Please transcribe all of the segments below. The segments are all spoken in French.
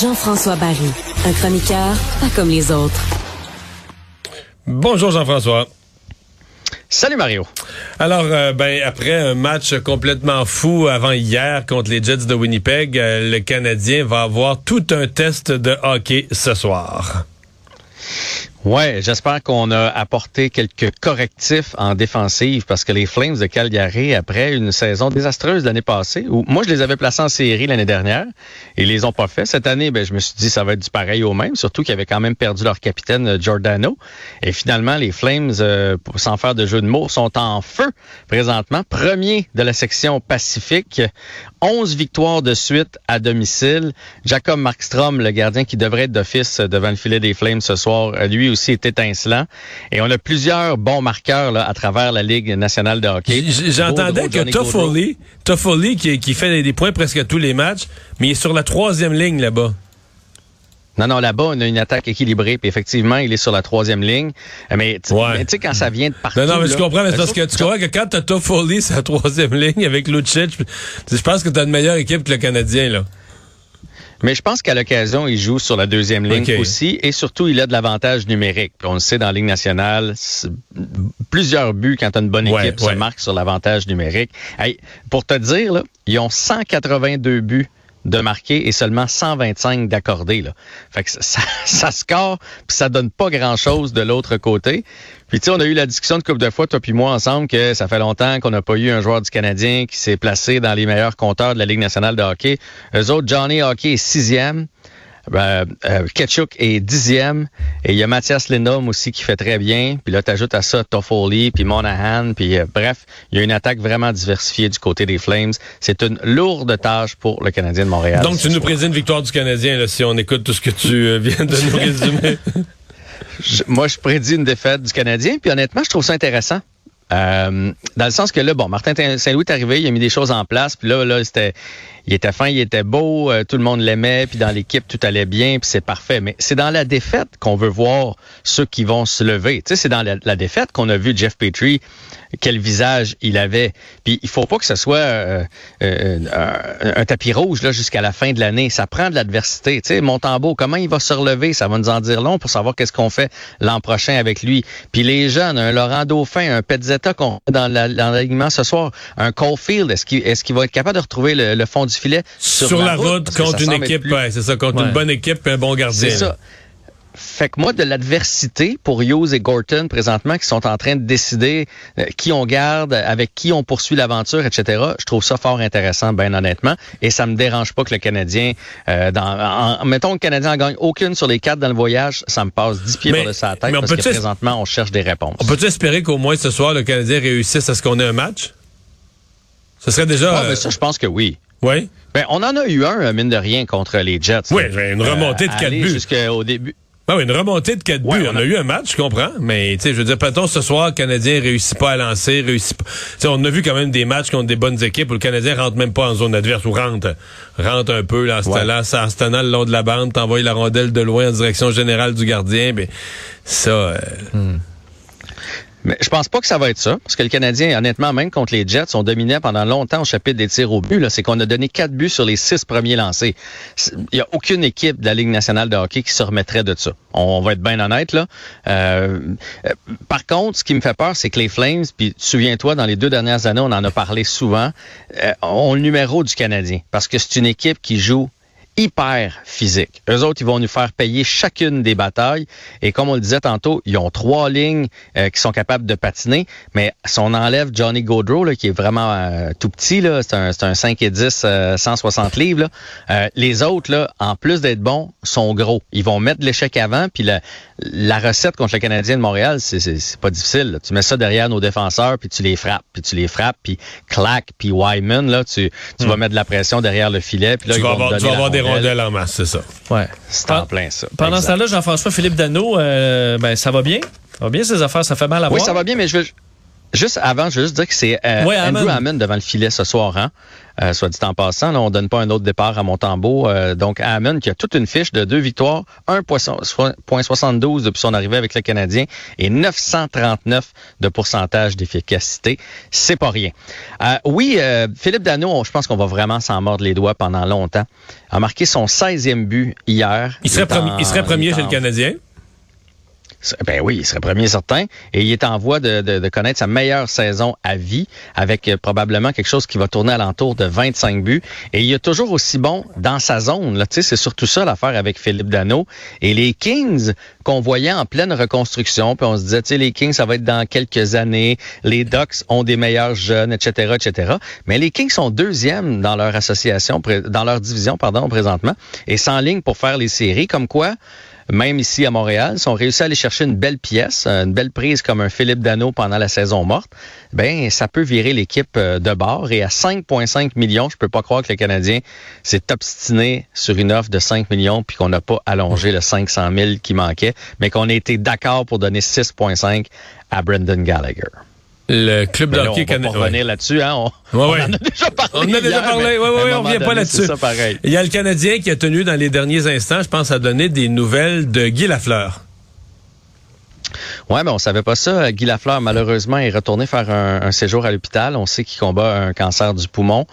Jean-François Barry, un chroniqueur pas comme les autres. Bonjour Jean-François. Salut Mario. Alors, euh, ben après un match complètement fou avant hier contre les Jets de Winnipeg, euh, le Canadien va avoir tout un test de hockey ce soir. Ouais, j'espère qu'on a apporté quelques correctifs en défensive parce que les Flames de Calgary, après une saison désastreuse l'année passée, où moi je les avais placés en série l'année dernière et ils les ont pas fait. Cette année, ben, je me suis dit ça va être du pareil au même, surtout qu'ils avaient quand même perdu leur capitaine euh, Giordano. Et finalement, les Flames, euh, sans faire de jeu de mots, sont en feu présentement. Premier de la section Pacifique. 11 victoires de suite à domicile. Jacob Markstrom, le gardien qui devrait être d'office devant le filet des Flames ce soir, lui aussi est étincelant. Et on a plusieurs bons marqueurs là, à travers la Ligue nationale de hockey. J'entendais que Toffoli, Toffoli qui, qui fait des points presque à tous les matchs, mais il est sur la troisième ligne là-bas. Non, non, là-bas, on a une attaque équilibrée, puis effectivement, il est sur la troisième ligne. Mais tu sais, quand ça vient de partout... Non, non, mais je comprends, mais c'est parce que tu comprends que quand t'as Toffoli sur la troisième ligne avec Lucic, je pense que t'as une meilleure équipe que le Canadien, là. Mais je pense qu'à l'occasion, il joue sur la deuxième ligne aussi, et surtout, il a de l'avantage numérique. on le sait dans la Ligue nationale, plusieurs buts quand tu as une bonne équipe se marquent sur l'avantage numérique. Hey, pour te dire, là, ils ont 182 buts de marquer et seulement 125 d'accorder. Là. Fait que ça, ça score, puis ça donne pas grand-chose de l'autre côté. Puis tu sais, on a eu la discussion de couple de fois, toi puis moi ensemble, que ça fait longtemps qu'on n'a pas eu un joueur du Canadien qui s'est placé dans les meilleurs compteurs de la Ligue nationale de hockey. Eux autres, Johnny Hockey est sixième. Ben, euh, Ketchuk est dixième. Et il y a Mathias Lindholm aussi qui fait très bien. Puis là, tu ajoutes à ça Toffoli, puis Monahan. Puis euh, bref, il y a une attaque vraiment diversifiée du côté des Flames. C'est une lourde tâche pour le Canadien de Montréal. Donc, tu nous prédis une victoire du Canadien là, si on écoute tout ce que tu euh, viens de nous résumer. moi, je prédis une défaite du Canadien. Puis honnêtement, je trouve ça intéressant. Euh, dans le sens que là, bon, Martin Saint-Louis est arrivé, il a mis des choses en place, puis là, là, c'était, il était fin, il était beau, euh, tout le monde l'aimait, puis dans l'équipe tout allait bien, puis c'est parfait. Mais c'est dans la défaite qu'on veut voir ceux qui vont se lever. Tu sais, c'est dans la, défaite qu'on a vu Jeff Petrie quel visage il avait. Puis il faut pas que ce soit euh, euh, un, tapis rouge là jusqu'à la fin de l'année. Ça prend de l'adversité. Tu sais, Montembeau, comment il va se relever? Ça va nous en dire long pour savoir qu'est-ce qu'on fait l'an prochain avec lui. Puis les jeunes, un Laurent Dauphin, un Petzetta qu'on dans l'alignement ce soir, un Caulfield, est-ce qu'il est-ce qu'il va être capable de retrouver le, fond du filet sur, la, route, contre une équipe C'est ça, contre une bonne équipe et un bon gardien. C'est ça. Fait que moi, de l'adversité pour Hughes et Gorton présentement qui sont en train de décider euh, qui on garde, avec qui on poursuit l'aventure, etc. Je trouve ça fort intéressant, bien honnêtement. Et ça me dérange pas que le Canadien, euh, dans, mettons que le Canadien en gagne aucune sur les quatre dans le voyage, ça me passe dix pieds par-dessus la tête parce que présentement, on cherche des réponses. On peut espérer qu'au moins ce soir, le Canadien réussisse à ce qu'on ait un match? Ce serait déjà... Ah, ben ça, je pense que oui. Oui? Ben, on en a eu un, mine de rien, contre les Jets. Oui, une remontée de quatre buts. Jusqu'au début. Ben oui, une remontée de 4 buts. on, a... eu un match, je comprends. Mais, tu sais, je veux dire, peut-être ce soir, le Canadien réussit pas à lancer, réussit pas. sais, on a vu quand même des matchs contre des bonnes équipes où le Canadien rentre même pas en zone adverse ou rentre, rentre un peu, là, en en le long de la bande, t'envoies la rondelle de loin en direction générale du gardien. Ben, ça, euh, hmm. Mais je pense pas que ça va être ça, parce que le Canadien, honnêtement, même contre les Jets, on dominait pendant longtemps au chapitre des tirs au but. C'est qu'on a donné quatre buts sur les six premiers lancés. Il y a aucune équipe de la Ligue nationale de hockey qui se remettrait de ça. On va être bien honnête là. Euh, euh, par contre, ce qui me fait peur, c'est que les Flames, puis souviens-toi, dans les deux dernières années, on en a parlé souvent, euh, ont le numéro du Canadien, parce que c'est une équipe qui joue hyper physiques. Eux autres, ils vont nous faire payer chacune des batailles. Et comme on le disait tantôt, ils ont trois lignes euh, qui sont capables de patiner. Mais si on enlève Johnny Gaudreau, là, qui est vraiment euh, tout petit, là, c'est un, un 5 et 10, 160 livres, là, les autres, là, en plus d'être bons, sont gros. Ils vont mettre l'échec avant, puis la, la recette contre le Canadien de Montréal, c'est pas difficile. Tu mets ça derrière nos défenseurs, puis tu les frappes, puis tu les frappes, puis clac, puis Wyman, là, tu, tu vas hmm. mettre de la pression derrière le filet. Puis là, tu vas avoir, tu vas avoir des rondelles en masse, c'est ça. Ouais. C'est en plein ça. Pendant ce temps-là, Jean-François Philippe Dano, euh, ben, ça va bien? Ça va bien ces affaires? Ça fait mal à voir? Oui, ça va bien, mais je veux, Juste avant, je veux juste dire que c'est euh, Andrew Hammond devant le filet ce soir. Hein? Euh, soit dit en passant, là, on donne pas un autre départ à Montembeau. Euh, donc, Hammond qui a toute une fiche de deux victoires, 1,72 depuis son arrivée avec le Canadien et 939 de pourcentage d'efficacité. C'est pas rien. Euh, oui, euh, Philippe Dano, je pense qu'on va vraiment s'en mordre les doigts pendant longtemps. A marqué son 16e but hier. Il serait, il serait premier chez le Canadien? Ben oui, il serait premier certain. Et il est en voie de, connaître sa meilleure saison à vie, avec euh, probablement quelque chose qui va tourner alentour de 25 buts. Et il est toujours aussi bon dans sa zone. C'est surtout ça l'affaire avec Philippe Dano. Et les Kings qu'on voyait en pleine reconstruction, puis on se disait, tu sais, les Kings, ça va être dans quelques années. Les Ducks ont des meilleurs jeunes, etc., etc. Mais les Kings sont deuxièmes dans leur association, dans leur division, pardon, présentement, et sans ligne pour faire les séries. Comme quoi, même ici à Montréal, si on réussit à aller chercher une belle pièce, une belle prise comme un Philippe Dano pendant la saison morte, ben ça peut virer l'équipe euh, de bord. Et à 5,5 millions, je peux pas croire que le Canadien s'est obstiné sur une offre de 5 millions puis qu'on n'a pas allongé le 500 000 qui manquait, mais qu'on a été d'accord pour donner 6,5 à Brendan Gallagher. Le club de hockey canadien. On va revenir là-dessus, hein? On, on, en a déjà parlé. On en a déjà parlé. Oui, oui, oui, on revient pas là-dessus. Il y a le Canadien qui a tenu dans les derniers instants, je pense, à donner des nouvelles de Guy Lafleur. Ouais, mais on savait pas ça. Guy Lafleur, malheureusement, est retourné faire un, séjour à l'hôpital. On sait qu'il combat un cancer du poumon.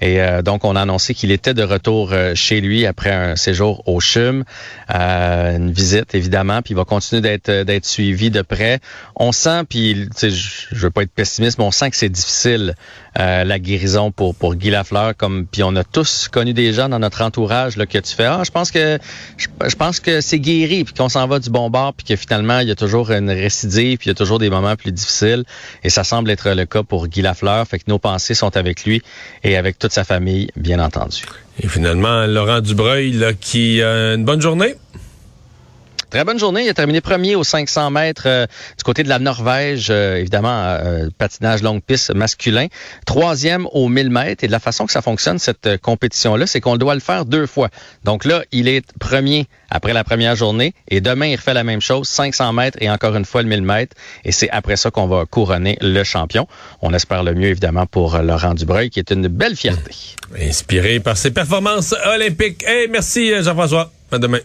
Et euh, donc, on a annoncé qu'il était de retour euh, chez lui après un séjour au CHUM. Euh, une visite, évidemment. Puis il va continuer d'être d'être suivi de près. On sent, puis je, veux pas être pessimiste, mais on sent que c'est difficile la guérison pour pour Guy Lafleur. Comme puis on a tous connu des gens dans notre entourage là que tu fais. Ah, je pense que je, pense que c'est guéri, puis qu'on s'en va du bon bord, puis que finalement il y a toujours une récidive, puis il y a toujours des moments plus difficiles. Et ça semble être le cas pour Guy Lafleur. Fait que nos pensées sont avec lui et avec toute sa famille, bien entendu. Et finalement, Laurent Dubreuil, qui a une bonne journée. Très bonne journée. Il a terminé premier aux 500 mètres euh, du côté de la Norvège, euh, évidemment, euh, patinage longue piste masculin. Troisième aux 1000 mètres. Et de la façon que ça fonctionne, cette compétition-là, c'est qu'on doit le faire deux fois. Donc là, il est premier après la première journée. Et demain, il refait la même chose, 500 mètres et encore une fois le 1000 mètres. Et c'est après ça qu'on va couronner le champion. On espère le mieux, évidemment, pour Laurent Dubreuil, qui est une belle fierté. Inspiré par ses performances olympiques. Hey, merci Jean-François. À demain.